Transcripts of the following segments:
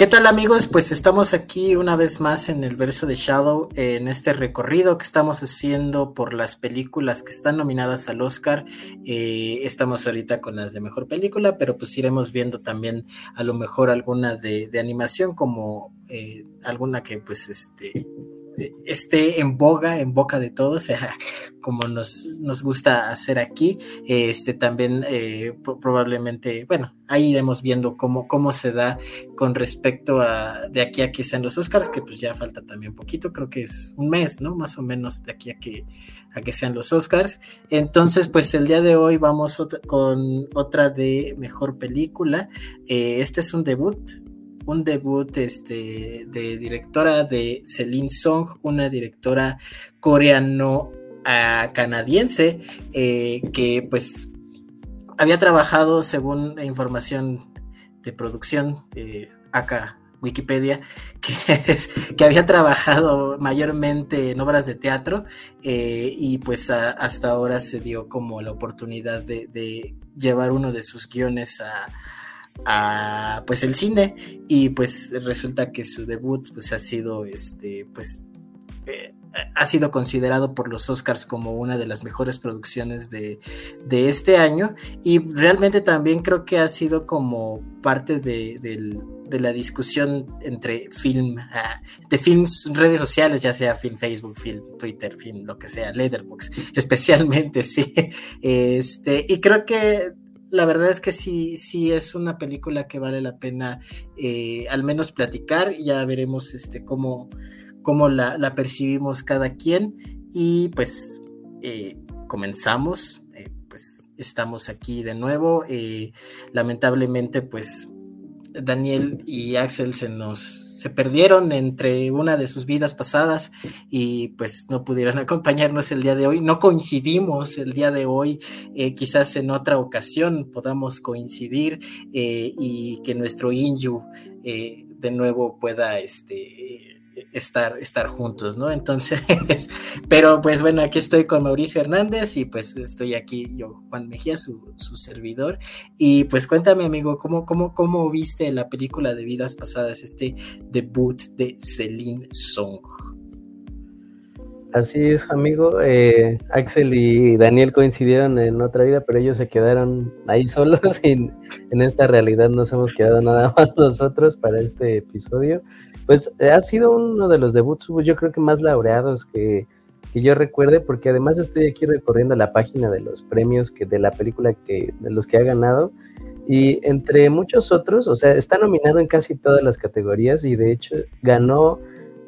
¿Qué tal amigos? Pues estamos aquí una vez más en el verso de Shadow, en este recorrido que estamos haciendo por las películas que están nominadas al Oscar. Eh, estamos ahorita con las de mejor película, pero pues iremos viendo también a lo mejor alguna de, animación como eh, alguna que pues este esté en boga, en boca de todos, como nos, nos gusta hacer aquí. Este también eh, probablemente, bueno, ahí iremos viendo cómo, cómo se da con respecto a de aquí a que sean los Oscars, que pues ya falta también poquito, creo que es un mes, ¿no? Más o menos de aquí a que, a que sean los Oscars. Entonces, pues el día de hoy vamos con otra de mejor película. Eh, este es un debut un debut este, de directora de Celine Song, una directora coreano-canadiense eh, que pues había trabajado, según información de producción, eh, acá Wikipedia, que, que había trabajado mayormente en obras de teatro eh, y pues hasta ahora se dio como la oportunidad de llevar uno de sus guiones a, a pues el cine y pues resulta que su debut pues ha sido este pues eh, ha sido considerado por los Oscars como una de las mejores producciones de, este año y realmente también creo que ha sido como parte de, la discusión entre film, ah, de films, redes sociales, ya sea film Facebook, film Twitter, film lo que sea, Letterboxd, especialmente, sí. Este, y creo que la verdad es que sí, sí es una película que vale la pena eh, al menos platicar. Ya veremos este, cómo, cómo la, percibimos cada quien. Y pues eh, comenzamos. Eh, pues estamos aquí de nuevo. lamentablemente, pues Daniel y Axel se nos se perdieron entre una de sus vidas pasadas y pues no pudieron acompañarnos el día de hoy. No coincidimos el día de hoy, eh, quizás en otra ocasión podamos coincidir eh, y que nuestro Inju eh, de nuevo pueda este, estar, estar juntos, ¿no? Entonces, pero pues bueno, aquí estoy con Mauricio Hernández y pues estoy aquí yo, Juan Mejía, su, servidor. Y pues cuéntame, amigo, ¿cómo, cómo, ¿cómo viste la película de Vidas Pasadas, este debut de Celine Song? Así es, amigo. Eh, Axel y Daniel coincidieron en otra vida, pero ellos se quedaron ahí solos y en esta realidad nos hemos quedado nada más nosotros para este episodio. Pues eh, ha sido uno de los debuts, yo creo que más laureados que, yo recuerde, porque además estoy aquí recorriendo la página de los premios que de la película que de los que ha ganado y entre muchos otros, o sea, está nominado en casi todas las categorías y de hecho ganó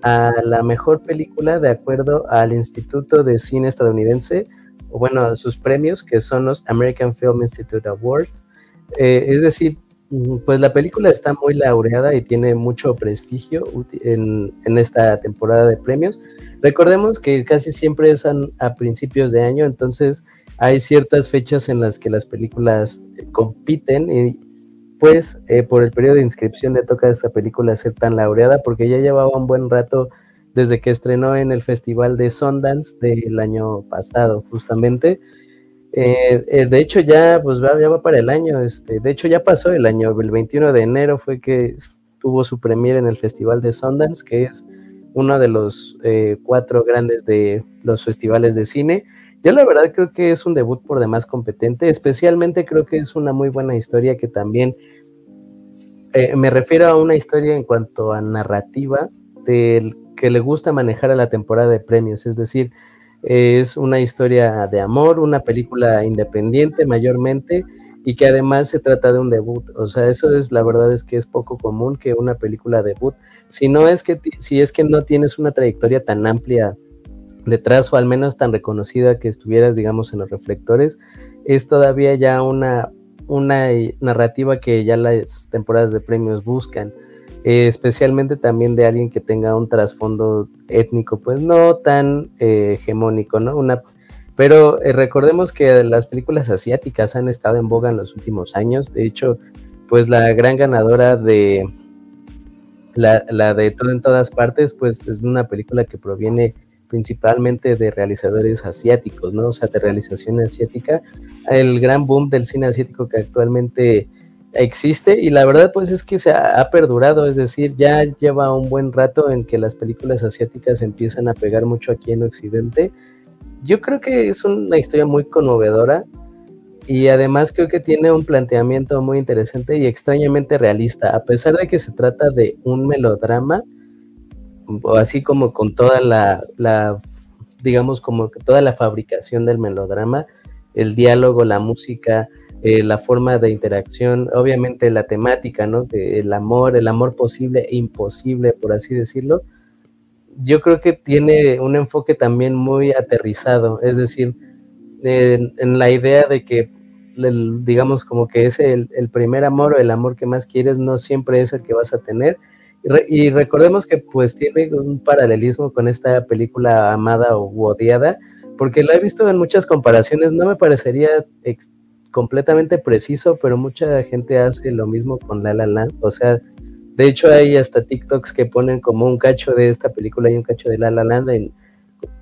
a la mejor película de acuerdo al Instituto de Cine estadounidense, o bueno, sus premios que son los American Film Institute Awards. Eh, es decir, mm, pues la película está muy laureada y tiene mucho prestigio en, en, esta temporada de premios. Recordemos que casi siempre son a principios de año, entonces hay ciertas fechas en las que las películas compiten y pues por el periodo de inscripción le toca a esta película ser tan laureada porque ya llevaba un buen rato desde que estrenó en el Festival de Sundance del año pasado, justamente. Eh, eh, de hecho, ya, pues va, ya va para el año. Este, de hecho, ya pasó el año. El 21 de enero fue que tuvo su premier en el Festival de Sundance, que es uno de los cuatro grandes de los festivales de cine. Yo la verdad creo que es un debut por demás competente, especialmente creo que es una muy buena historia que también eh, me refiero a una historia en cuanto a narrativa que le gusta manejar a la temporada de premios, es decir, es una historia de amor, una película independiente mayormente y que además se trata de un debut, o sea, eso es la verdad es que es poco común que una película debut, si no es que si es que no tienes una trayectoria tan amplia detrás o al menos tan reconocida que estuvieras, digamos, en los reflectores, es todavía ya una, una narrativa que ya las temporadas de premios buscan, eh, especialmente también de alguien que tenga un trasfondo étnico, pues no tan eh, hegemónico, ¿no? Una, pero eh, recordemos que las películas asiáticas han estado en boga en los últimos años, de hecho, pues la gran ganadora de la, la de todo en todas partes, pues es una película que proviene principalmente de realizadores asiáticos, ¿no? O sea, de realización asiática. El gran boom del cine asiático que actualmente existe y la verdad pues es que se ha, perdurado, es decir, ya lleva un buen rato en que las películas asiáticas empiezan a pegar mucho aquí en Occidente. Yo creo que es una historia muy conmovedora y además creo que tiene un planteamiento muy interesante y extrañamente realista, a pesar de que se trata de un melodrama, así como con toda la, la digamos como toda la fabricación del melodrama, el diálogo, la música, eh, la forma de interacción, obviamente la temática, ¿no? el amor, el amor posible e imposible, por así decirlo. Yo creo que tiene un enfoque también muy aterrizado, es decir, en, la idea de que, digamos, como que es el, primer amor o el amor que más quieres, no siempre es el que vas a tener. Y, recordemos que pues tiene un paralelismo con esta película amada o odiada, porque la he visto en muchas comparaciones, no me parecería completamente preciso, pero mucha gente hace lo mismo con La La Land. O sea, de hecho hay hasta TikToks que ponen como un cacho de esta película y un cacho de La La Land en,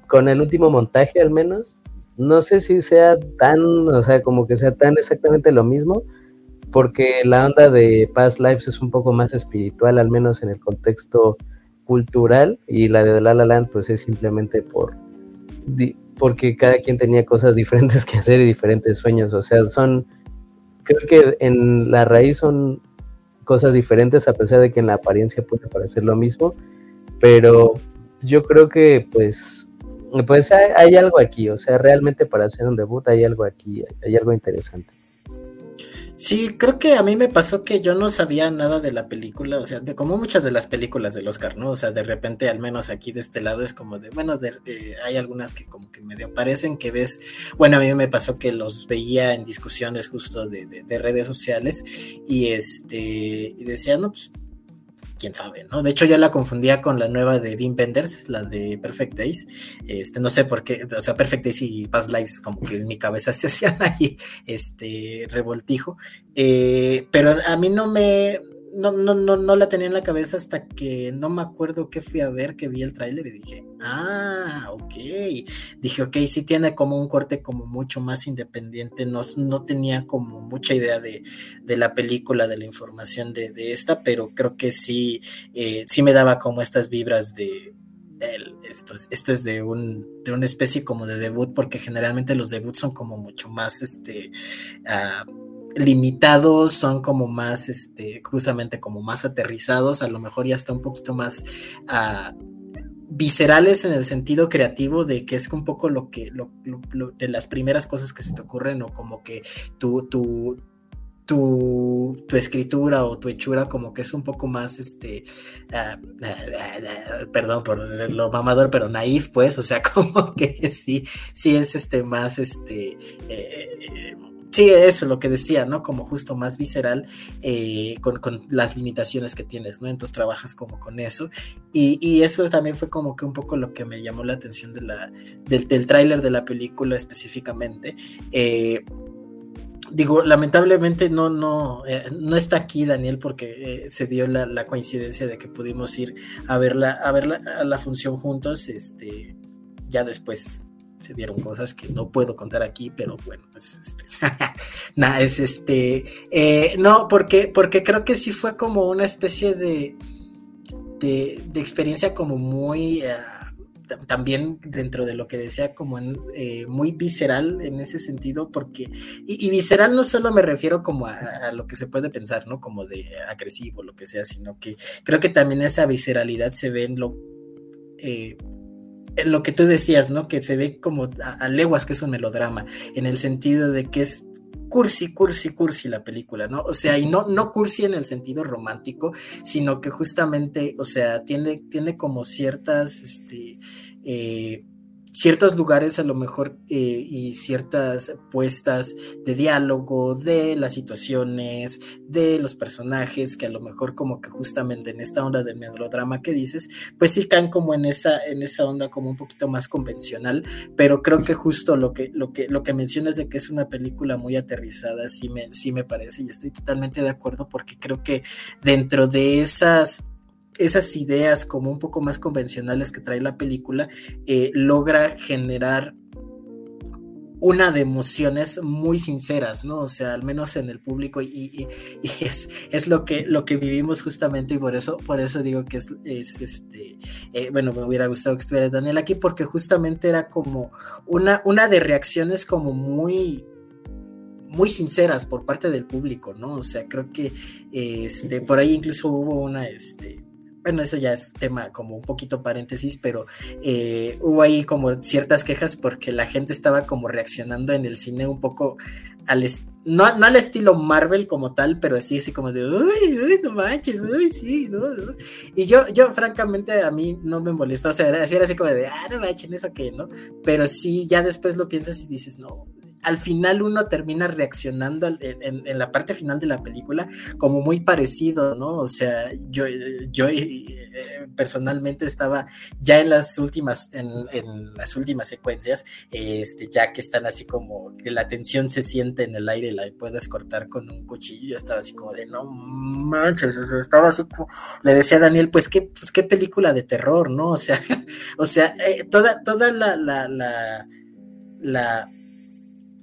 con el último montaje al menos. No sé si sea tan, o sea, como que sea tan exactamente lo mismo, porque la onda de Past Lives es un poco más espiritual, al menos en el contexto cultural, y la de La La Land pues es simplemente por porque cada quien tenía cosas diferentes que hacer y diferentes sueños. O sea, son, creo que en la raíz son cosas diferentes a pesar de que en la apariencia puede parecer lo mismo, pero yo creo que pues, pues hay, hay algo aquí, o sea, realmente para hacer un debut hay algo aquí, hay algo interesante. Sí, creo que a mí me pasó que yo no sabía nada de la película, o sea, de, como muchas de las películas del Oscar, ¿no? O sea, de repente, al menos aquí de este lado, es como de, bueno, de, hay algunas que como que medio parecen que ves, bueno, a mí me pasó que los veía en discusiones justo de, de redes sociales y este, y decía, no, pues quién sabe, ¿no? De hecho, yo la confundía con la nueva de Wim Wenders, la de Perfect Days. Este, no sé por qué, o sea, Perfect Days y Past Lives, como que en mi cabeza se hacían ahí, este, revoltijo. Eh, pero a mí no me, no, no, no, no la tenía en la cabeza hasta que no me acuerdo qué fui a ver, que vi el tráiler y dije, ah, ok. Dije, ok, sí tiene como un corte como mucho más independiente, no, no tenía como mucha idea de, la película, de la información de, esta, pero creo que sí, eh, sí me daba como estas vibras de... esto, es, esto es de, un, de una especie como de debut, porque generalmente los debuts son como mucho más, este, ah, limitados, son como más, este, justamente como más aterrizados, a lo mejor ya está un poquito más uh, viscerales en el sentido creativo de que es un poco lo que, lo, de las primeras cosas que se te ocurren o como que tu, tu, tu, tu, escritura o tu hechura como que es un poco más, este, uh, perdón por lo mamador, pero naif, pues, o sea, como que sí, sí es este más, este, eh, Sí, eso, lo que decía, ¿no? Como justo más visceral eh, con, las limitaciones que tienes, ¿no? Entonces trabajas como con eso. Y, eso también fue como que un poco lo que me llamó la atención del, del tráiler de la película específicamente. Eh, digo, lamentablemente no, no, eh, no está aquí Daniel porque se dio la, la, coincidencia de que pudimos ir a verla, a verla a la función juntos, este, ya después se dieron cosas que no puedo contar aquí, pero bueno, pues este, nada, es este, eh, no, porque, porque creo que sí fue como una especie de, de, experiencia como muy, eh, también dentro de lo que decía, como eh, muy visceral en ese sentido, porque, y, visceral no solo me refiero como a, lo que se puede pensar, ¿no? Como de agresivo, lo que sea, sino que creo que también esa visceralidad se ve en lo lo que tú decías, ¿no? Que se ve como a, leguas que es un melodrama, en el sentido de que es cursi, cursi, cursi la película, ¿no? O sea, y no, no cursi en el sentido romántico, sino que justamente, o sea, tiene, tiene como ciertas, este, eh, ciertos lugares a lo mejor eh, y ciertas puestas de diálogo de las situaciones, de los personajes que a lo mejor como que justamente en esta onda del melodrama que dices, pues sí caen como en esa, en esa onda como un poquito más convencional, pero creo que justo lo que, lo que, lo que mencionas de que es una película muy aterrizada, sí me, sí me parece y estoy totalmente de acuerdo porque creo que dentro de esas esas ideas como un poco más convencionales que trae la película, eh, logra generar una de emociones muy sinceras, ¿no? O sea, al menos en el público y, es, lo, que, lo que vivimos justamente y por eso, por eso digo que es, este, eh, bueno, me hubiera gustado que estuviera Daniel aquí porque justamente era como una, una de reacciones como muy, muy sinceras por parte del público, ¿no? O sea, creo que este, por ahí incluso hubo una, este, bueno, eso ya es tema como un poquito paréntesis, pero eh, hubo ahí como ciertas quejas porque la gente estaba como reaccionando en el cine un poco al no, al estilo Marvel como tal, pero sí así como de uy, uy, no manches, uy, sí, no, Y yo, yo francamente a mí no me molesta, o sea, era así como de ah, no manches, eso que, ¿no? Pero sí, ya después lo piensas y dices, no, al final uno termina reaccionando en, la parte final de la película como muy parecido, ¿no? O sea, yo, yo eh, personalmente estaba ya en las últimas, en, las últimas secuencias, este, ya que están así como que la tensión se siente en el aire la puedes cortar con un cuchillo, yo estaba así como de no manches, estaba así como, le decía a Daniel, pues qué, pues qué película de terror, ¿no? O sea, o sea, eh, toda, toda la, la, la, la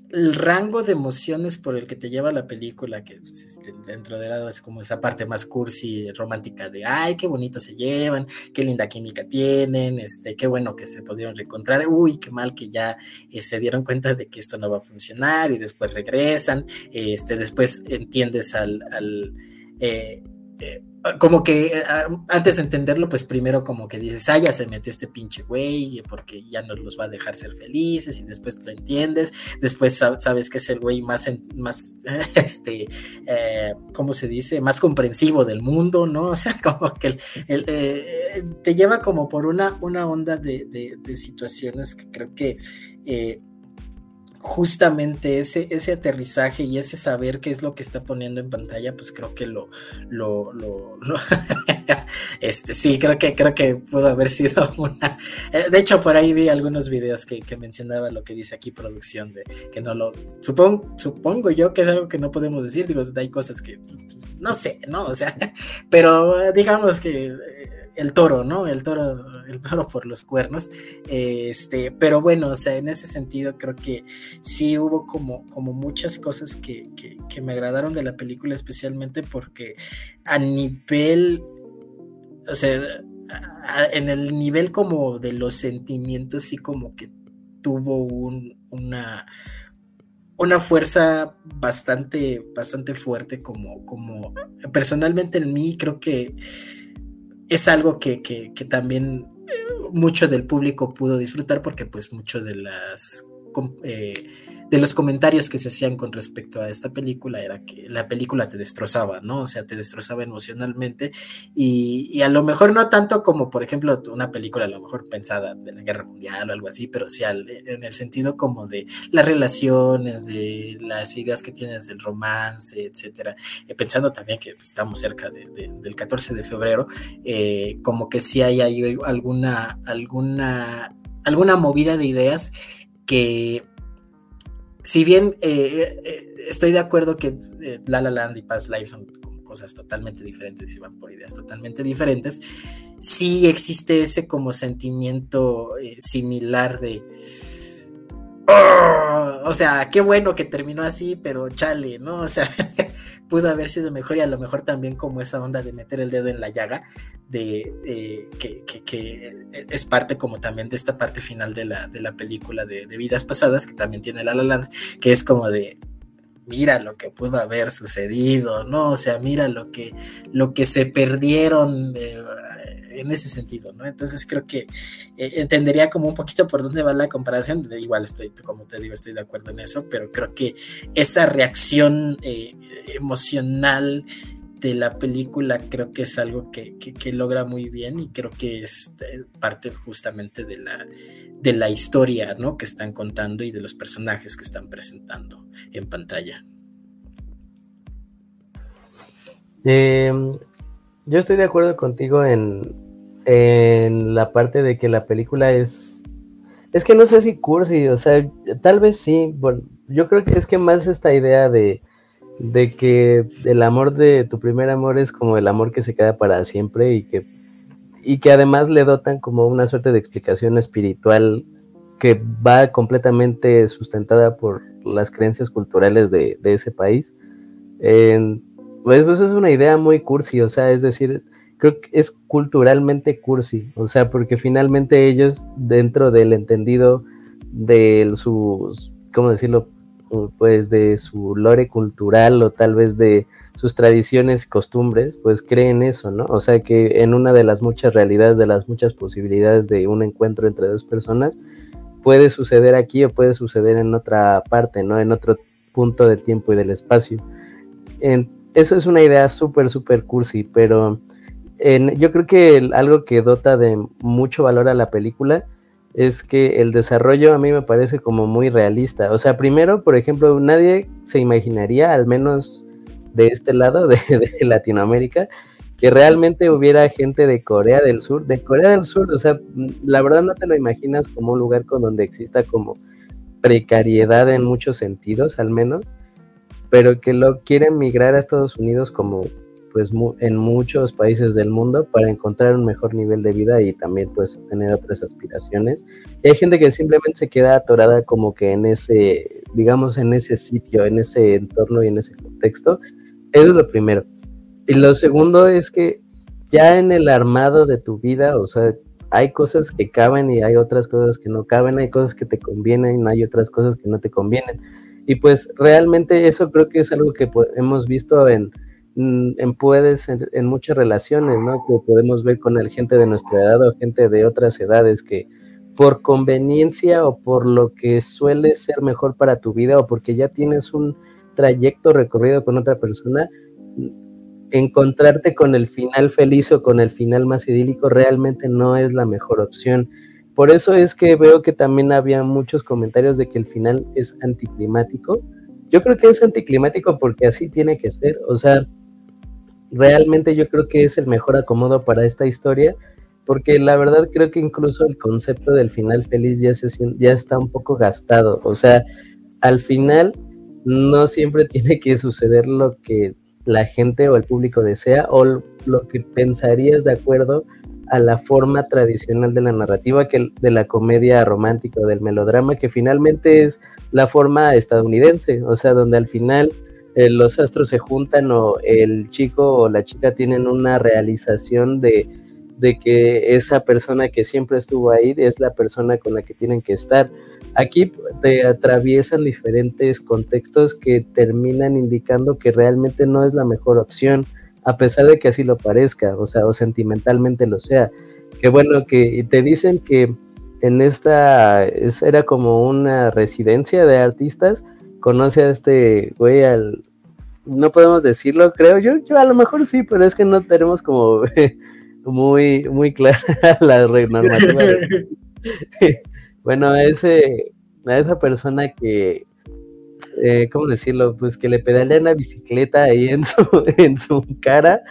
el rango de emociones por el que te lleva la película, que pues, este, dentro de lado es como esa parte más cursi, romántica de, ay, qué bonito se llevan, qué linda química tienen, este, qué bueno que se pudieron reencontrar, uy, qué mal que ya eh, se dieron cuenta de que esto no va a funcionar y después regresan, este, después entiendes al, eh, eh, como que eh, antes de entenderlo, pues primero como que dices, ah, ya se metió este pinche güey, porque ya no los va a dejar ser felices, y después lo entiendes, después sabes que es el güey más, más, este, eh, ¿cómo se dice? Más comprensivo del mundo, ¿no? O sea, como que te lleva como por una, una onda de, de situaciones que creo que justamente ese, ese aterrizaje y ese saber qué es lo que está poniendo en pantalla, pues creo que lo, lo, este, sí, creo que, creo que pudo haber sido una, eh, de hecho por ahí vi algunos videos que, que mencionaba lo que dice aquí producción, de que no lo, supongo, supongo yo que es algo que no podemos decir, digo, hay cosas que, pues, no sé, ¿no? O sea, pero digamos que el toro, ¿no? El toro, el toro por los cuernos. Este, pero bueno, o sea, en ese sentido creo que sí hubo como, como muchas cosas que, que, me agradaron de la película, especialmente porque a nivel, o sea, en el nivel como de los sentimientos, sí como que tuvo un, una una fuerza bastante, bastante fuerte como, como personalmente en mí creo que es algo que, que, que también eh, mucho del público pudo disfrutar porque pues mucho de las eh, de los comentarios que se hacían con respecto a esta película era que la película te destrozaba, ¿no? O sea, te destrozaba emocionalmente y, a lo mejor no tanto como, por ejemplo, una película a lo mejor pensada de la guerra mundial o algo así, pero sí en el sentido como de las relaciones, de las ideas que tienes del romance, etcétera. Eh, pensando también que pues, estamos cerca del 14 de febrero, eh, como que sí hay, hay alguna, alguna, alguna movida de ideas que si bien eh, eh, estoy de acuerdo que eh, La La Land y Past Life son cosas totalmente diferentes y van por ideas totalmente diferentes, sí existe ese como sentimiento similar de... Oh", o sea, qué bueno que terminó así, pero chale, ¿no? O sea, pudo haber sido mejor y a lo mejor también como esa onda de meter el dedo en la llaga, de, que, es parte como también de esta parte final de la, de la película de, vidas pasadas, que también tiene La La que es como de, mira lo que pudo haber sucedido, ¿no? O sea, mira lo que, lo que se perdieron eh, en ese sentido, ¿no? Entonces creo que eh, entendería como un poquito por dónde va la comparación, igual estoy, como te digo, estoy de acuerdo en eso, pero creo que esa reacción eh, emocional de la película creo que es algo que, logra muy bien y creo que es eh, parte justamente de la, de la historia ¿no? que están contando y de los personajes que están presentando en pantalla. Em, yo estoy de acuerdo contigo en, en la parte de que la película es... Es que no sé si cursi, o sea, tal vez sí, bueno, yo creo que es que más esta idea de de que el amor de tu primer amor es como el amor que se queda para siempre y que, y que además le dotan como una suerte de explicación espiritual que va completamente sustentada por las creencias culturales de, ese país. pues, pues, es una idea muy cursi, o sea, es decir, creo que es culturalmente cursi, o sea, porque finalmente ellos dentro del entendido de sus, ¿cómo decirlo? Pues de su lore cultural o tal vez de sus tradiciones y costumbres, pues creen eso, ¿no? O sea que en una de las muchas realidades, de las muchas posibilidades de un encuentro entre dos personas, puede suceder aquí o puede suceder en otra parte, ¿no? En otro punto del tiempo y del espacio. eso es una idea súper, súper cursi, pero yo creo que algo que dota de mucho valor a la película es que el desarrollo a mí me parece como muy realista. O sea, primero, por ejemplo, nadie se imaginaría, al menos de este lado de, Latinoamérica, que realmente hubiera gente de Corea del Sur, de Corea del Sur, o sea, la verdad no te lo imaginas como un lugar con donde exista como precariedad en muchos sentidos, al menos, pero que lo quieren migrar a Estados Unidos como pues en muchos países del mundo para encontrar un mejor nivel de vida y también pues tener otras aspiraciones. hay gente que simplemente se queda atorada como que en ese, digamos, en ese sitio, en ese entorno y en ese contexto. Eso es lo primero. Y lo segundo es que ya en el armado de tu vida, o sea, hay cosas que caben y hay otras cosas que no caben, hay cosas que te convienen y hay otras cosas que no te convienen. Y pues realmente eso creo que es algo que hemos visto en en, puedes en, muchas relaciones, ¿no? Que podemos ver con el gente de nuestra edad o gente de otras edades que por conveniencia o por lo que suele ser mejor para tu vida o porque ya tienes un trayecto recorrido con otra persona, encontrarte con el final feliz o con el final más idílico realmente no es la mejor opción. Por eso es que veo que también había muchos comentarios de que el final es anticlimático. Yo creo que es anticlimático porque así tiene que ser. O sea, realmente yo creo que es el mejor acomodo para esta historia, porque la verdad creo que incluso el concepto del final feliz ya, se, ya está un poco gastado. O sea, al final no siempre tiene que suceder lo que la gente o el público desea o lo que pensarías de acuerdo a la forma tradicional de la narrativa que de la comedia romántica o del melodrama que finalmente es la forma estadounidense, o sea, donde al final eh, los astros se juntan o el chico o la chica tienen una realización de, que esa persona que siempre estuvo ahí es la persona con la que tienen que estar. Aquí te atraviesan diferentes contextos que terminan indicando que realmente no es la mejor opción, a pesar de que así lo parezca, o sea, o sentimentalmente lo sea. Que bueno, que te dicen que en esta era como una residencia de artistas, conoce a este güey al, no podemos decirlo, creo yo, yo a lo mejor sí, pero es que no tenemos como muy, muy clara la normativa. bueno, a ese, a esa persona que, eh, ¿cómo decirlo? Pues que le pedalean la bicicleta ahí en su, en su cara,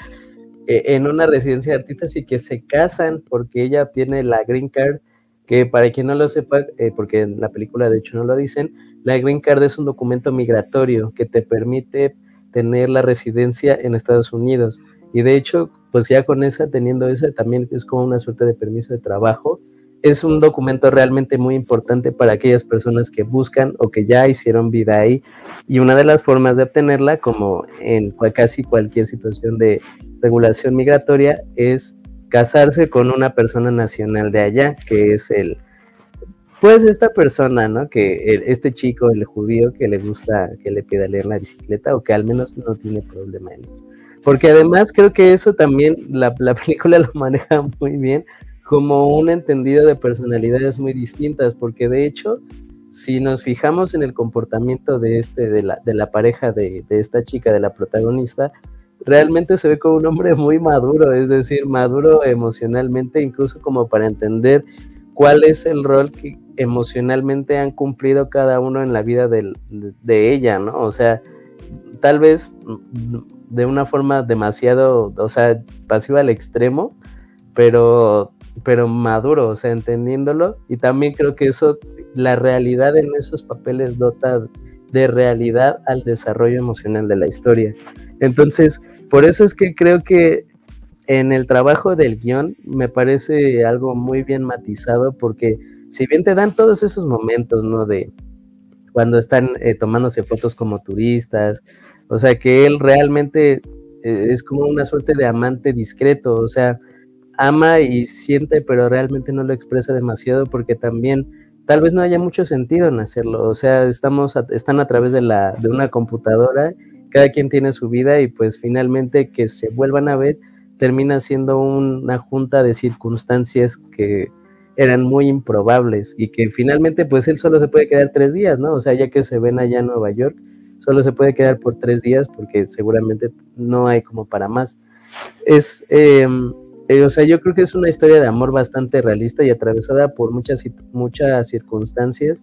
eh, en una residencia de artistas y que se casan porque ella tiene la green card, que para quien no lo sepa, eh, porque en la película de hecho no lo dicen, la green card es un documento migratorio que te permite tener la residencia en Estados Unidos. Y de hecho, pues ya con esa, teniendo esa, también es como una suerte de permiso de trabajo. Es un documento realmente muy importante para aquellas personas que buscan o que ya hicieron vida ahí. Y una de las formas de obtenerla, como en casi cualquier situación de regulación migratoria, es casarse con una persona nacional de allá, que es el, pues esta persona, ¿no? Que este chico, el judío, que le gusta que le leer la bicicleta o que al menos no tiene problema en eso. Porque además creo que eso también la, película lo maneja muy bien como un entendido de personalidades muy distintas, porque de hecho, si nos fijamos en el comportamiento de, este, de, la, de la pareja de, de esta chica, de la protagonista, realmente se ve como un hombre muy maduro, es decir, maduro emocionalmente, incluso como para entender cuál es el rol que emocionalmente han cumplido cada uno en la vida de, ella, ¿no? O sea, tal vez de una forma demasiado, o sea, pasiva al extremo, pero, pero maduro, o sea, entendiéndolo. Y también creo que eso, la realidad en esos papeles dota de realidad al desarrollo emocional de la historia. Entonces, por eso es que creo que en el trabajo del guion me parece algo muy bien matizado porque si bien te dan todos esos momentos, ¿no? De cuando están eh, tomándose fotos como turistas, o sea, que él realmente eh, es como una suerte de amante discreto, o sea, ama y siente, pero realmente no lo expresa demasiado porque también tal vez no haya mucho sentido en hacerlo, o sea, estamos están a través de la de una computadora, cada quien tiene su vida y pues finalmente que se vuelvan a ver termina siendo una junta de circunstancias que eran muy improbables y que finalmente pues él solo se puede quedar tres días, ¿no? O sea, ya que se ven allá en Nueva York, solo se puede quedar por tres días porque seguramente no hay como para más. Es, em, eh, o sea, yo creo que es una historia de amor bastante realista y atravesada por muchas, muchas circunstancias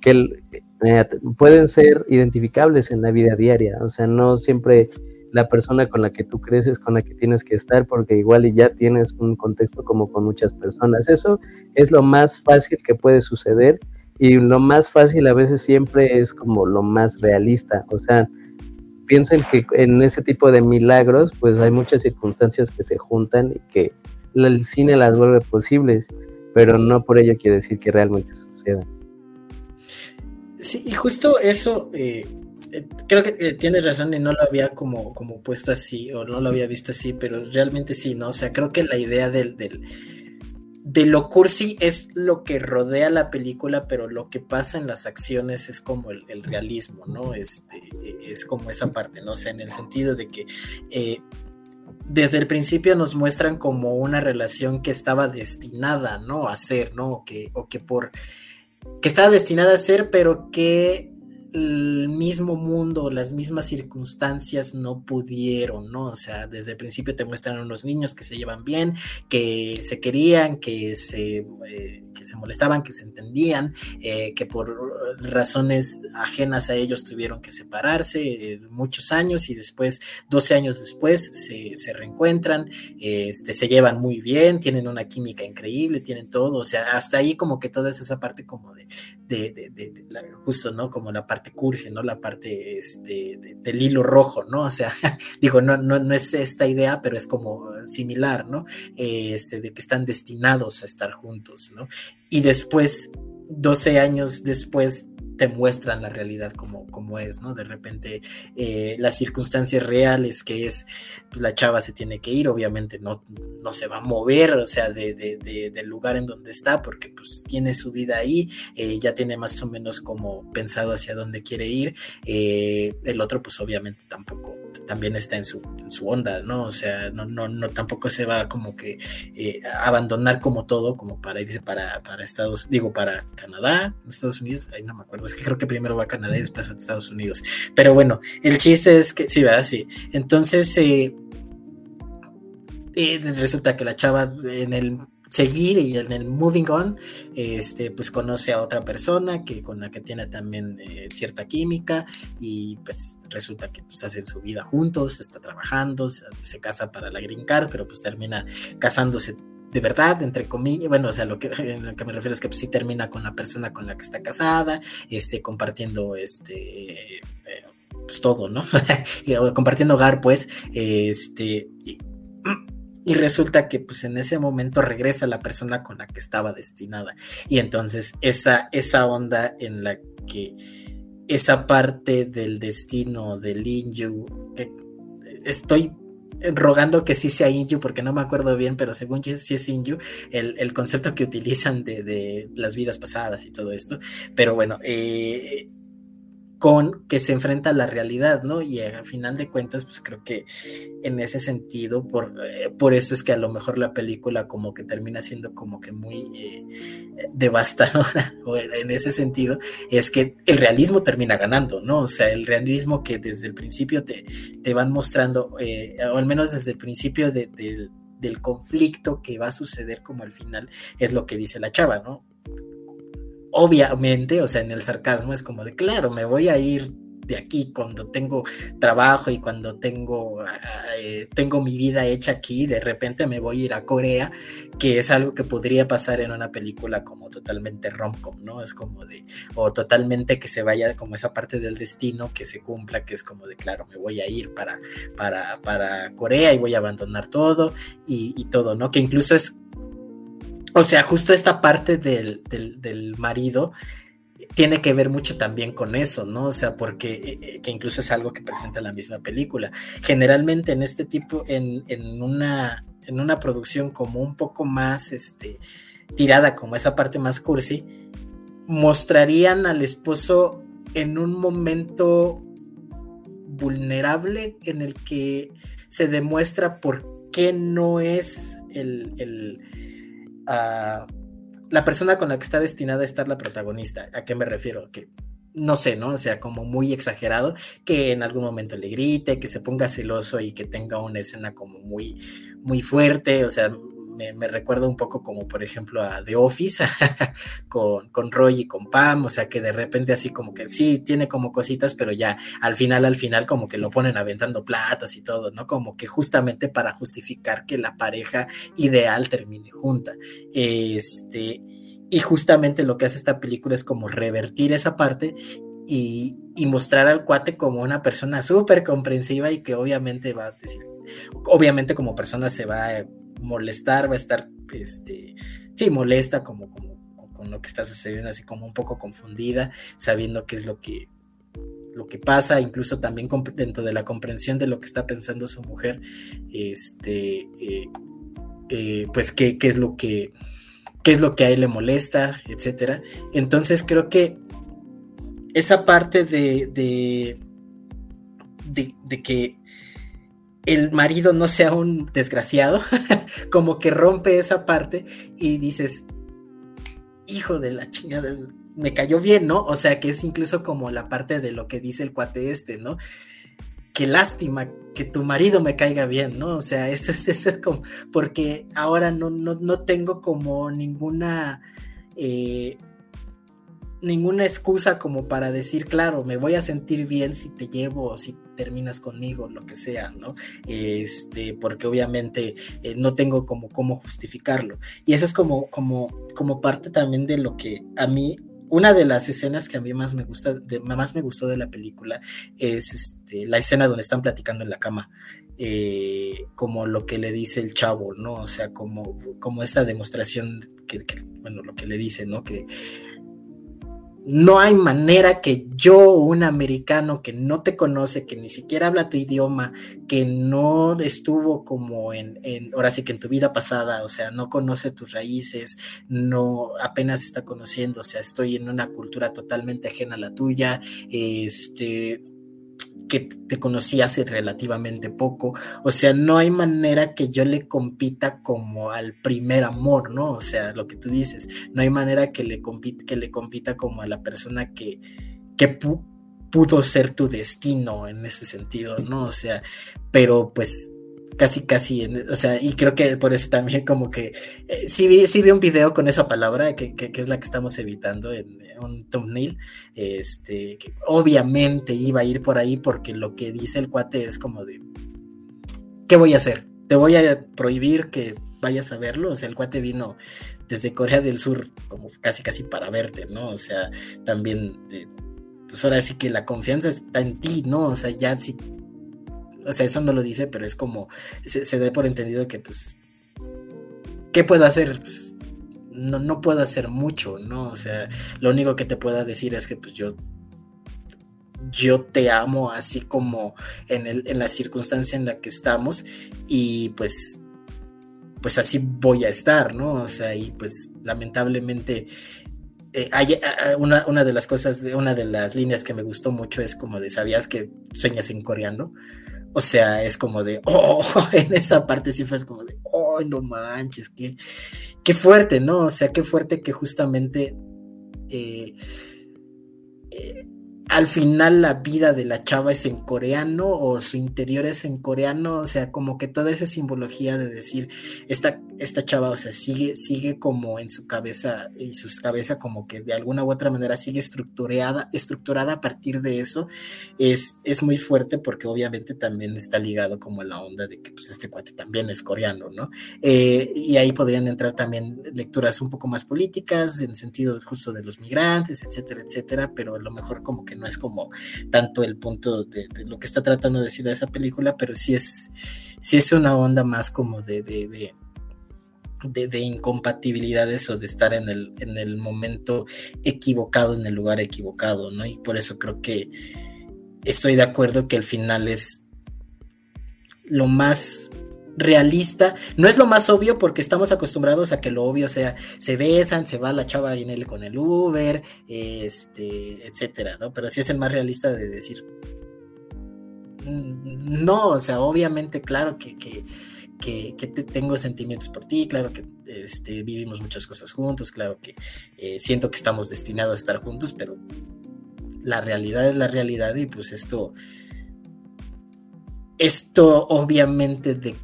que eh, pueden ser identificables en la vida diaria, o sea, no siempre la persona con la que tú creces, con la que tienes que estar, porque igual y ya tienes un contexto como con muchas personas. Eso es lo más fácil que puede suceder y lo más fácil a veces siempre es como lo más realista. O sea, piensen que en ese tipo de milagros, pues hay muchas circunstancias que se juntan y que el cine las vuelve posibles, pero no por ello quiere decir que realmente suceda. Sí, y justo eso, eh, creo que eh, tienes razón y no lo había como, como puesto así o no lo había visto así, pero realmente sí, ¿no? O sea, creo que la idea del, del de lo cursi es lo que rodea la película, pero lo que pasa en las acciones es como el, realismo, ¿no? Este, es como esa parte, ¿no? O sea, en el sentido de que eh, desde el principio nos muestran como una relación que estaba destinada, ¿no? A ser, ¿no? que, o que por... que estaba destinada a ser, pero que el mismo mundo, las mismas circunstancias no pudieron, ¿no? O sea, desde el principio te muestran unos niños que se llevan bien, que se querían, que se, eh, que se molestaban, que se entendían, eh, que por razones ajenas a ellos tuvieron que separarse eh, muchos años y después, 12 años después, se, reencuentran, este, se llevan muy bien, tienen una química increíble, tienen todo, o sea, hasta ahí como que toda esa parte como de, de, de, justo, ¿no? Como la parte cursi, ¿no? La parte este, del hilo rojo, ¿no? O sea, digo, no, no, no es esta idea, pero es como similar, ¿no? Este, de que están destinados a estar juntos, ¿no? Y después, 12 años después, te muestran la realidad como, como es, ¿no? De repente eh, las circunstancias reales que es, pues la chava se tiene que ir, obviamente no, no se va a mover, o sea, de, del lugar en donde está, porque pues tiene su vida ahí, eh, ya tiene más o menos como pensado hacia dónde quiere ir, eh, el otro pues obviamente tampoco, también está en su, en su onda, ¿no? O sea, no, no, no, tampoco se va como que abandonar como todo, como para irse para, para Estados, digo, para Canadá, Estados Unidos, ahí no me acuerdo es que creo que primero va a Canadá y después a Estados Unidos. Pero bueno, el chiste es que sí, ¿verdad? Sí. Entonces, eh, eh, resulta que la chava en el seguir y en el moving on, este, pues conoce a otra persona que con la que tiene también eh, cierta química y pues resulta que pues hacen su vida juntos, está trabajando, se, se, casa para la green card, pero pues termina casándose de verdad, entre comillas, bueno, o sea, lo que, me refiero es que pues, sí termina con la persona con la que está casada, este, compartiendo, este, eh, pues todo, ¿no? compartiendo hogar, pues, este, y, y, resulta que, pues, en ese momento regresa la persona con la que estaba destinada, y entonces esa, esa onda en la que esa parte del destino del Inju, eh, estoy rogando que sí sea Inju, porque no me acuerdo bien, pero según yo sí es Inju, el, concepto que utilizan de, de, las vidas pasadas y todo esto. Pero bueno, eh, con que se enfrenta a la realidad, ¿no? Y al final de cuentas, pues creo que en ese sentido, por, eh, por eso es que a lo mejor la película como que termina siendo como que muy eh, devastadora, o en ese sentido, es que el realismo termina ganando, ¿no? O sea, el realismo que desde el principio te, te van mostrando, eh, o al menos desde el principio del conflicto que va a suceder como al final, es lo que dice la chava, ¿no? Obviamente, o sea, en el sarcasmo es como de, claro, me voy a ir de aquí cuando tengo trabajo y cuando tengo, eh, tengo mi vida hecha aquí, de repente me voy a ir a Corea, que es algo que podría pasar en una película como totalmente romcom, ¿no? Es como de, o totalmente que se vaya como esa parte del destino que se cumpla, que es como de, claro, me voy a ir para, para, para Corea y voy a abandonar todo y, y todo, ¿no? Que incluso es o sea, justo esta parte del, del, marido tiene que ver mucho también con eso, ¿no? O sea, porque eh, eh, que incluso es algo que presenta la misma película. Generalmente en este tipo, en, en, una, en una producción como un poco más este, tirada, como esa parte más cursi, mostrarían al esposo en un momento vulnerable en el que se demuestra por qué no es el, ah, la persona con la que está destinada a estar la protagonista. ¿A qué me refiero? Que no sé, ¿no? O sea, como muy exagerado, que en algún momento le grite, que se ponga celoso y que tenga una escena como muy, muy fuerte, o sea, me, recuerda un poco como por ejemplo a The Office con, con, Roy y con Pam, o sea que de repente así como que sí, tiene como cositas, pero ya al final, al final como que lo ponen aventando platos y todo, ¿no? Como que justamente para justificar que la pareja ideal termine junta. Este, y justamente lo que hace esta película es como revertir esa parte y, y, mostrar al cuate como una persona súper comprensiva y que obviamente va a decir, obviamente como persona se va molestar, va a estar, este, sí, molesta como, como con lo que está sucediendo, así como un poco confundida, sabiendo qué es lo que, lo que pasa, incluso también dentro de la comprensión de lo que está pensando su mujer, este, eh, eh, pues qué, qué, es lo que, qué es lo que a él le molesta, etcétera. Entonces creo que esa parte de, de, de que el marido no sea un desgraciado, como que rompe esa parte y dices, hijo de la chingada, me cayó bien, ¿no? O sea, que es incluso como la parte de lo que dice el cuate este, ¿no? Qué lástima que tu marido me caiga bien, ¿no? O sea, eso es, eso es como, porque ahora no, no, no tengo como ninguna... Eh, ninguna excusa como para decir, claro, me voy a sentir bien si te llevo si terminas conmigo, lo que sea, ¿no? Este, porque obviamente eh, no tengo como cómo justificarlo. Y eso es como, como, como parte también de lo que a mí una de las escenas que a mí más me gusta, de, más me gustó de la película es este, la escena donde están platicando en la cama. Eh, como lo que le dice el chavo, ¿no? O sea, como, como esta demostración que, bueno, lo que le dice, ¿no? Que no hay manera que yo, un americano que no te conoce, que ni siquiera habla tu idioma, que no estuvo como en, en, ahora sí que en tu vida pasada, o sea, no conoce tus raíces, no apenas está conociendo, o sea, estoy en una cultura totalmente ajena a la tuya, este que te conocí hace relativamente poco. O sea, no hay manera que yo le compita como al primer amor, ¿no? O sea, lo que tú dices, no hay manera que le, compita, que le compita como a la persona que, que pudo ser tu destino en ese sentido, ¿no? O sea, pero pues casi, casi, o sea, y creo que por eso también como que eh, sí, vi, sí vi un video con esa palabra, que, es la que estamos evitando en, un thumbnail, este, que obviamente iba a ir por ahí porque lo que dice el cuate es como de, ¿qué voy a hacer? Te voy a prohibir que vayas a verlo, o sea, el cuate vino desde Corea del Sur como casi, casi para verte, ¿no? O sea, también... Eh, pues ahora sí que la confianza está en ti, ¿no? O sea, ya si o sea, eso no lo dice, pero es como, se, dé por entendido que pues, ¿qué puedo hacer? Pues, no, no puedo hacer mucho, ¿no? O sea, lo único que te pueda decir es que pues yo yo te amo así como en, el, en la circunstancia en la que estamos y pues pues así voy a estar, ¿no? O sea, y pues lamentablemente eh, hay, eh, una, una, de las cosas, una de las líneas que me gustó mucho es como de, ¿sabías que sueñas en coreano? O sea, es como de, oh, en esa parte sí fue como de, oh, no manches, qué, qué fuerte, ¿no? O sea, qué fuerte que justamente eh, eh, al final la vida de la chava es en coreano o su interior es en coreano, o sea, como que toda esa simbología de decir, esta, esta chava, o sea, sigue, sigue como en su cabeza, y su cabeza como que de alguna u otra manera sigue estructurada, estructurada a partir de eso, es, es muy fuerte porque obviamente también está ligado como a la onda de que pues este cuate también es coreano, ¿no? Eh, y ahí podrían entrar también lecturas un poco más políticas, en sentido justo de los migrantes, etcétera, etcétera, pero a lo mejor como que no es como tanto el punto de, lo que está tratando de decir esa película, pero sí es, sí es una onda más como de, de, de, incompatibilidades o de estar en el, en el momento equivocado, en el lugar equivocado, ¿no? Y por eso creo que estoy de acuerdo que el final es lo más realista. No es lo más obvio porque estamos acostumbrados a que lo obvio sea se besan, se va la chava él con el Uber, este, etcétera, ¿no? Pero sí es el más realista de decir. Mm, no, o sea, obviamente, claro que, tengo sentimientos por ti, claro que este, vivimos muchas cosas juntos, claro que eh, siento que estamos destinados a estar juntos, pero la realidad es la realidad y pues esto, esto obviamente de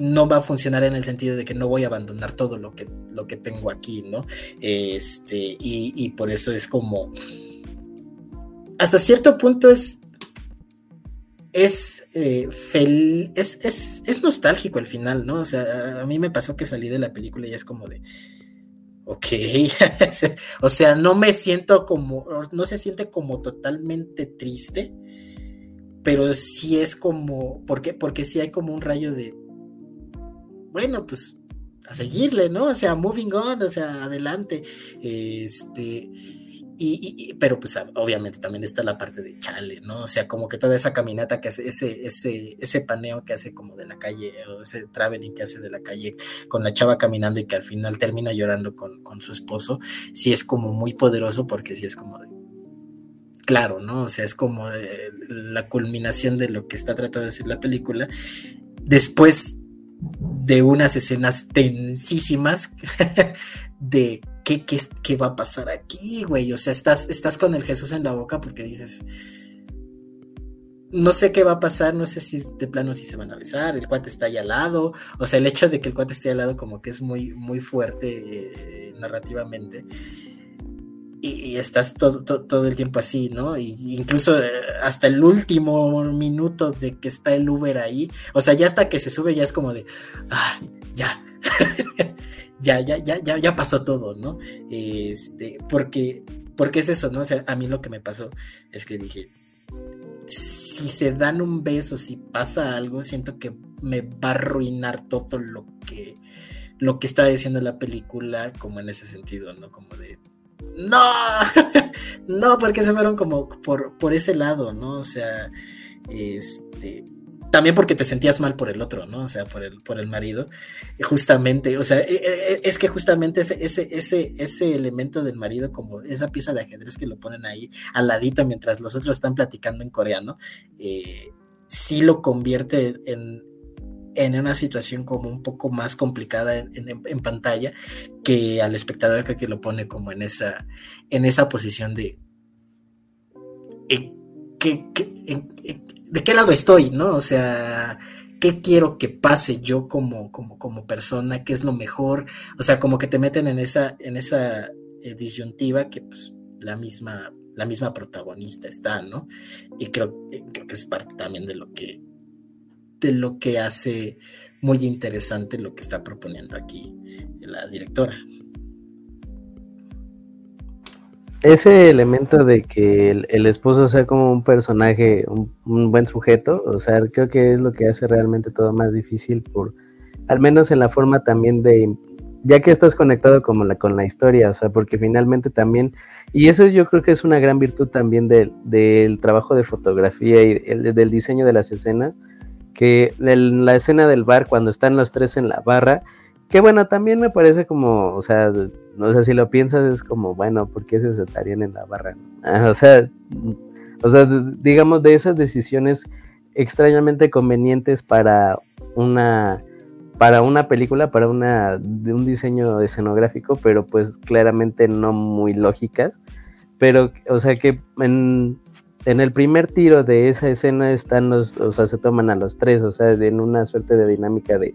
no va a funcionar en el sentido de que no voy a abandonar todo lo que, lo que tengo aquí, ¿no? Este, y, por eso es como, hasta cierto punto es, es, eh, es, es, nostálgico el final, ¿no? O sea, a mí me pasó que salí de la película y es como de, ok, o sea, no me siento como, no se siente como totalmente triste, pero sí es como, ¿por qué? Porque sí hay como un rayo de, bueno, pues a seguirle, ¿no? O sea, moving on, o sea, adelante. Este, y, pero pues obviamente también está la parte de chale, ¿no? O sea, como que toda esa caminata que hace, ese, ese, ese paneo que hace como de la calle, o ese traveling que hace de la calle con la chava caminando y que al final termina llorando con, con su esposo, sí es como muy poderoso porque sí es como claro, ¿no? O sea, es como eh, la culminación de lo que está tratando de decir la película. Después de unas escenas tensísimas de qué, qué, qué, va a pasar aquí, güey. O sea, estás, estás con el Jesús en la boca porque dices, no sé qué va a pasar, no sé si de plano si se van a besar, el cuate está ahí al lado, o sea, el hecho de que el cuate esté al lado como que es muy, muy fuerte eh, narrativamente y, estás todo, todo, el tiempo así, ¿no? Y incluso eh, hasta el último minuto de que está el Uber ahí, o sea, ya hasta que se sube ya es como de, ah, ya, ya, ya, ya, ya, ya pasó todo, ¿no? Este, porque, porque es eso, ¿no? O sea, a mí lo que me pasó es que dije, si se dan un beso, si pasa algo, siento que me va a arruinar todo lo que lo que está diciendo la película, como en ese sentido, ¿no? Como de no, no, porque se fueron como por, por ese lado, ¿no? O sea, este, también porque te sentías mal por el otro, ¿no? O sea, por el, por el marido. Justamente, o sea, e, e, e, es que justamente ese, ese, ese, ese elemento del marido, como esa pieza de ajedrez que lo ponen ahí al ladito mientras los otros están platicando en coreano, eh, sí lo convierte en, en una situación como un poco más complicada en, pantalla que al espectador que lo pone como en esa, en esa posición de eh, de qué lado estoy, ¿no? O sea, ¿qué quiero que pase yo como, como, como persona? ¿Qué es lo mejor? O sea, como que te meten en esa, en esa eh, disyuntiva que pues la misma, la misma protagonista está, ¿no? Y creo, creo que es parte también de lo que de lo que hace muy interesante lo que está proponiendo aquí la directora. Ese elemento de que el, esposo sea como un personaje, un, buen sujeto, o sea, creo que es lo que hace realmente todo más difícil por, al menos en la forma también de, ya que estás conectado como la, con la historia, o sea, porque finalmente también, y eso yo creo que es una gran virtud también del, del trabajo de fotografía y el, del diseño de las escenas, que la escena del bar cuando están los tres en la barra, que bueno, también me parece como, o sea, no sé si lo piensas es como, bueno, ¿por qué se sentarían en la barra? o sea, o sea, digamos de esas decisiones extrañamente convenientes para una para una película, para una de un diseño escenográfico, pero pues claramente no muy lógicas, pero o sea que en, en el primer tiro de esa escena están los, o sea, se toman a los tres, o sea, en una suerte de dinámica de,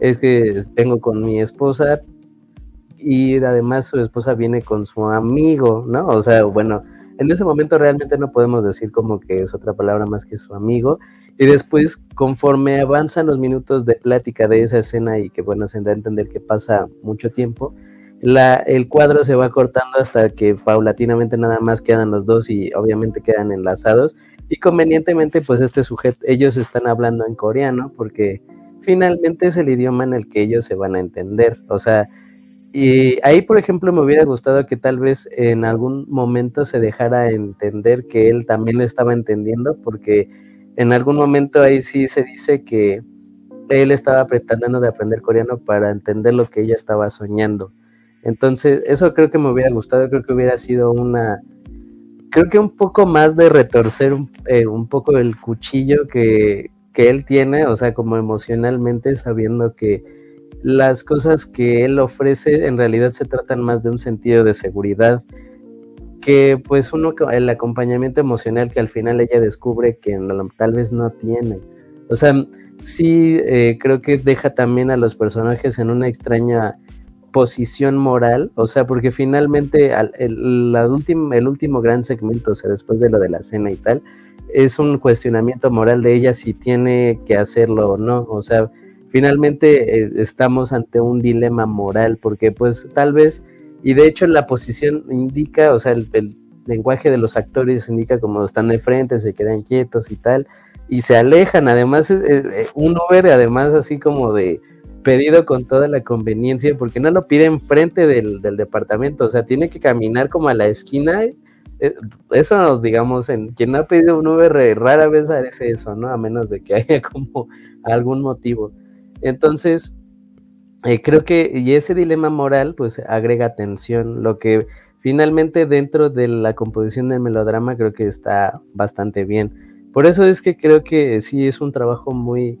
es que vengo con mi esposa y además su esposa viene con su amigo, ¿no? O sea, bueno, en ese momento realmente no podemos decir como que es otra palabra más que su amigo. Y después, conforme avanzan los minutos de plática de esa escena y que, bueno, se da a entender que pasa mucho tiempo, la, el cuadro se va cortando hasta que paulatinamente nada más quedan los dos y obviamente quedan enlazados. Y convenientemente, pues este sujeto, ellos están hablando en coreano porque finalmente es el idioma en el que ellos se van a entender. O sea, y ahí, por ejemplo, me hubiera gustado que tal vez en algún momento se dejara entender que él también lo estaba entendiendo, porque en algún momento ahí sí se dice que él estaba pretendiendo de aprender coreano para entender lo que ella estaba soñando. Entonces, eso creo que me hubiera gustado, creo que hubiera sido una, creo que un poco más de retorcer un, eh, un poco el cuchillo que, que él tiene, o sea, como emocionalmente, sabiendo que las cosas que él ofrece en realidad se tratan más de un sentido de seguridad que pues uno el acompañamiento emocional que al final ella descubre que tal vez no tiene. O sea sí eh, creo que deja también a los personajes en una extraña posición moral o sea porque finalmente el, último, el último gran segmento o sea después de lo de la cena y tal es un cuestionamiento moral de ella si tiene que hacerlo o no. O sea finalmente eh, estamos ante un dilema moral, porque pues tal vez, y de hecho la posición indica, o sea, el, lenguaje de los actores indica como están de frente, se quedan quietos y tal, y se alejan, además, eh, un Uber además así como de pedido con toda la conveniencia, porque no lo piden frente del, del departamento, o sea, tiene que caminar como a la esquina. Eh, eso, digamos, en quien ha pedido un Uber rara vez hace eso, ¿no? A menos de que haya como algún motivo. Entonces, eh, creo que y ese dilema moral pues agrega tensión, lo que finalmente dentro de la composición del melodrama creo que está bastante bien. Por eso es que creo que sí es un trabajo muy,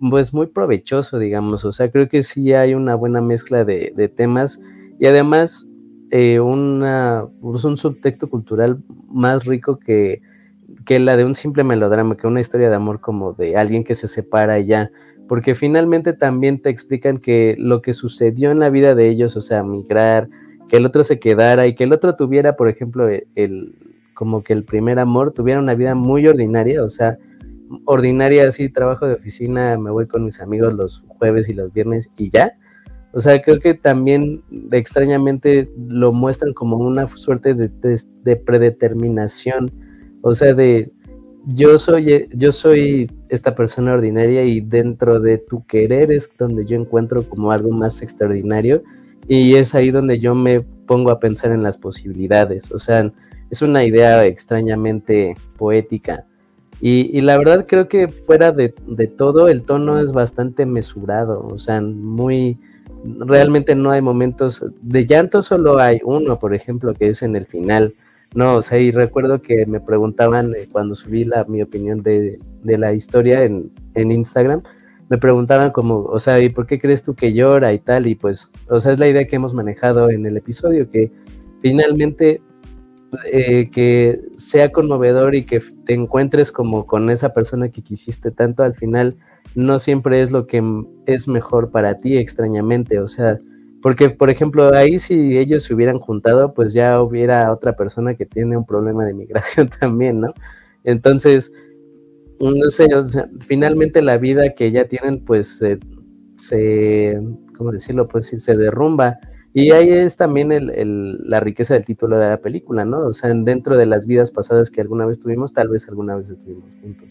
pues muy provechoso, digamos, o sea, creo que sí hay una buena mezcla de, temas y además eh, una, pues, un subtexto cultural más rico que, que la de un simple melodrama, que una historia de amor como de alguien que se separa y ya. Porque finalmente también te explican que lo que sucedió en la vida de ellos, o sea, migrar, que el otro se quedara y que el otro tuviera, por ejemplo, e, el, como que el primer amor tuviera una vida muy ordinaria, o sea, ordinaria así, trabajo de oficina, me voy con mis amigos los jueves y los viernes y ya. O sea, creo que también extrañamente lo muestran como una suerte de, de predeterminación, o sea, de yo soy, yo soy esta persona ordinaria y dentro de tu querer es donde yo encuentro como algo más extraordinario y es ahí donde yo me pongo a pensar en las posibilidades. O sea, es una idea extrañamente poética. Y, la verdad creo que fuera de, de, todo el tono es bastante mesurado, o sea, muy, realmente no hay momentos de llanto, solo hay uno, por ejemplo, que es en el final, no, o sea, y recuerdo que me preguntaban eh, cuando subí la, mi opinión de, la historia en, Instagram, me preguntaban como, o sea, ¿y por qué crees tú que llora y tal? Y pues, o sea, es la idea que hemos manejado en el episodio, que finalmente eh, que sea conmovedor y que te encuentres como con esa persona que quisiste tanto, al final no siempre es lo que es mejor para ti extrañamente, o sea, porque, por ejemplo, ahí si ellos se hubieran juntado, pues ya hubiera otra persona que tiene un problema de migración también, ¿no? Entonces, no sé, finalmente la vida que ya tienen, pues se, ¿cómo decirlo? Pues se derrumba. Y ahí es también el, la riqueza del título de la película, ¿no? O sea, dentro de las vidas pasadas que alguna vez tuvimos, tal vez alguna vez estuvimos juntos.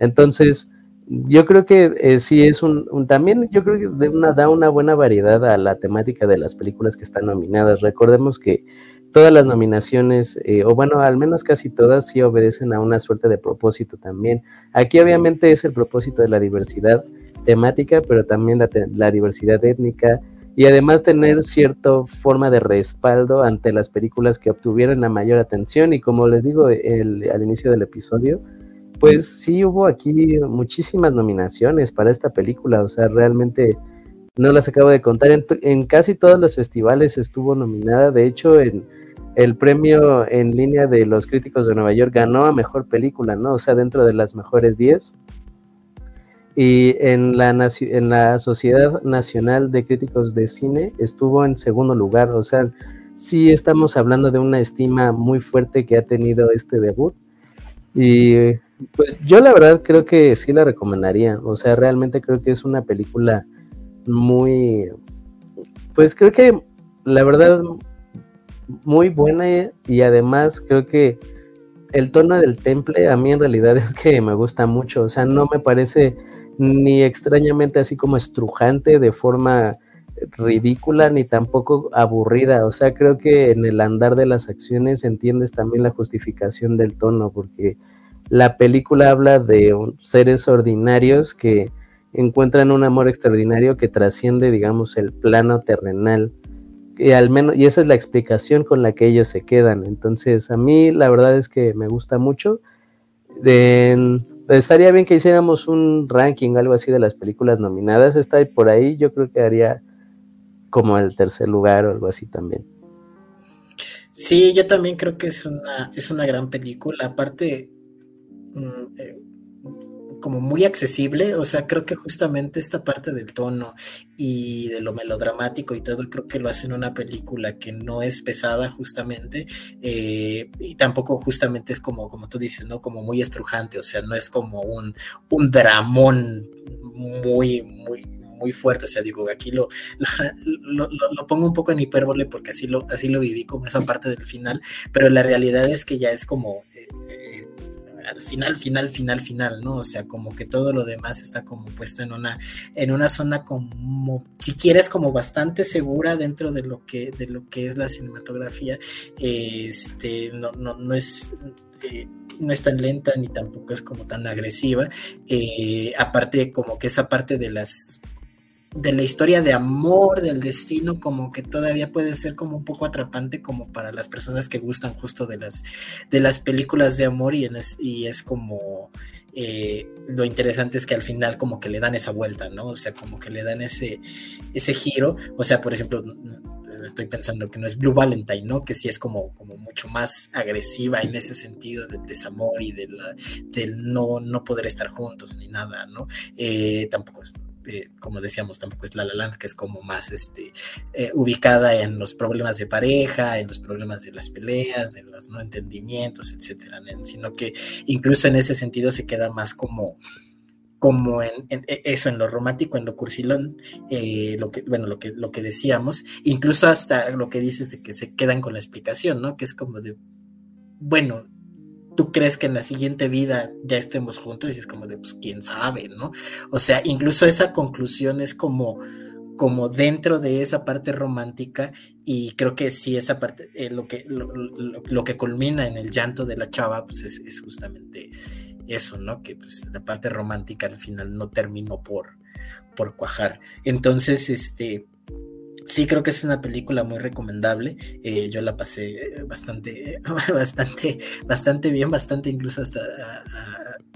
Entonces, yo creo que eh, sí es un, también yo creo que da una buena variedad a la temática de las películas que están nominadas. Recordemos que todas las nominaciones, eh, o bueno, al menos casi todas, sí obedecen a una suerte de propósito también. Aquí obviamente es el propósito de la diversidad temática, pero también la, diversidad étnica y además tener cierta forma de respaldo ante las películas que obtuvieron la mayor atención y como les digo al inicio del episodio, pues sí hubo aquí muchísimas nominaciones para esta película, o sea, realmente no las acabo de contar, en, casi todos los festivales estuvo nominada, de hecho en el premio en línea de los críticos de Nueva York ganó a mejor película, ¿no? O sea, dentro de las mejores 10. Y en la, en la Sociedad Nacional de Críticos de Cine estuvo en segundo lugar, o sea, sí estamos hablando de una estima muy fuerte que ha tenido este debut. Y pues yo la verdad creo que sí la recomendaría. O sea, realmente creo que es una película muy, pues creo que la verdad muy buena y además creo que el tono del temple a mí en realidad es que me gusta mucho. O sea, no me parece ni extrañamente así como estrujante de forma ridícula ni tampoco aburrida. O sea, creo que en el andar de las acciones entiendes también la justificación del tono, porque la película habla de seres ordinarios que encuentran un amor extraordinario que trasciende, digamos, el plano terrenal. Y al menos, y esa es la explicación con la que ellos se quedan. Entonces, a mí la verdad es que me gusta mucho. Estaría bien que hiciéramos un ranking, algo así de las películas nominadas. Está por ahí, yo creo que haría como el tercer lugar o algo así también. Sí, yo también creo que es una, es una gran película. Aparte, mm, eh, como muy accesible, o sea, creo que justamente esta parte del tono y de lo melodramático y todo, creo que lo hace en una película que no es pesada justamente, eh, y tampoco justamente es como, como tú dices, ¿no? Como muy estrujante, o sea, no es como un, un dramón muy, muy, muy fuerte, o sea, digo, aquí lo, lo, lo, pongo un poco en hipérbole porque así lo, así lo viví como esa parte del final, pero la realidad es que ya es como... Al final, final, final, final, ¿no? O sea, como que todo lo demás está como puesto en una, en una zona como, si quieres, como bastante segura dentro de lo que, de lo que es la cinematografía. Este, no, no, no es. Eh, no es tan lenta ni tampoco es como tan agresiva. Eh, aparte, como que esa parte de las de la historia de amor, del destino, como que todavía puede ser como un poco atrapante como para las personas que gustan justo de las, de las películas de amor y, es, y es como eh, lo interesante es que al final como que le dan esa vuelta, ¿no? O sea, como que le dan ese, ese giro, o sea, por ejemplo, estoy pensando que no es Blue Valentine, ¿no? Que sí es como, como mucho más agresiva en ese sentido del desamor y del no, no poder estar juntos ni nada, ¿no? Eh, tampoco es como decíamos, tampoco es La La Land, que es como más este, eh, ubicada en los problemas de pareja, en los problemas de las peleas, de los no entendimientos, etcétera, sino que incluso en ese sentido se queda más como como en, e, eso, en lo romántico, en lo cursilón, eh, lo que, bueno, lo que, lo que decíamos, incluso hasta lo que dices de que se quedan con la explicación, ¿no? Que es como de, bueno, tú crees que en la siguiente vida ya estemos juntos y es como de, pues, quién sabe, ¿no? O sea, incluso esa conclusión es como, como dentro de esa parte romántica y creo que sí, esa parte, eh, lo, que, lo, que culmina en el llanto de la chava, pues es, justamente eso, ¿no? Que pues la parte romántica al final no terminó por, por cuajar. Entonces, este sí creo que es una película muy recomendable. Eh, yo la pasé bastante, bastante, bastante bien, bastante incluso hasta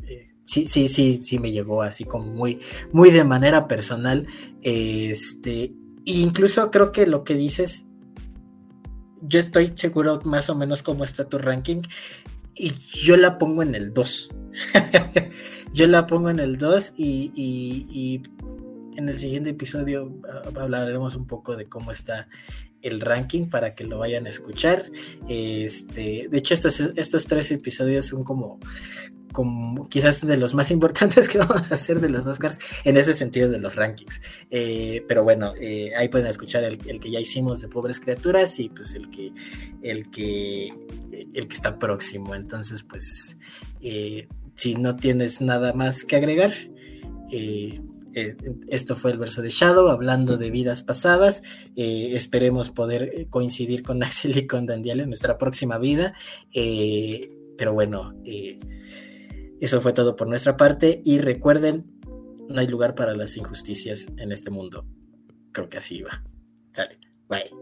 eh, sí, sí, sí, sí me llegó así como muy, muy de manera personal. Este, incluso creo que lo que dices, yo estoy seguro más o menos cómo está tu ranking. Y yo la pongo en el 2. yo la pongo en el 2 y en el siguiente episodio ah, hablaremos un poco de cómo está el ranking para que lo vayan a escuchar. Este, de hecho, estos, estos tres episodios son como, quizás de los más importantes que vamos a hacer de los Oscars en ese sentido de los rankings. Eh, pero bueno, eh, ahí pueden escuchar el, que ya hicimos de Pobres Criaturas y pues el que, el que, el que está próximo. Entonces, pues, eh, si no tienes nada más que agregar, eh, esto fue el verso de Shadow, hablando de vidas pasadas. Eh, esperemos poder eh, coincidir con Axel y con Daniel en nuestra próxima vida. pero bueno, eso fue todo por nuestra parte. Y recuerden, no hay lugar para las injusticias en este mundo. Creo que así va. Sale, bye.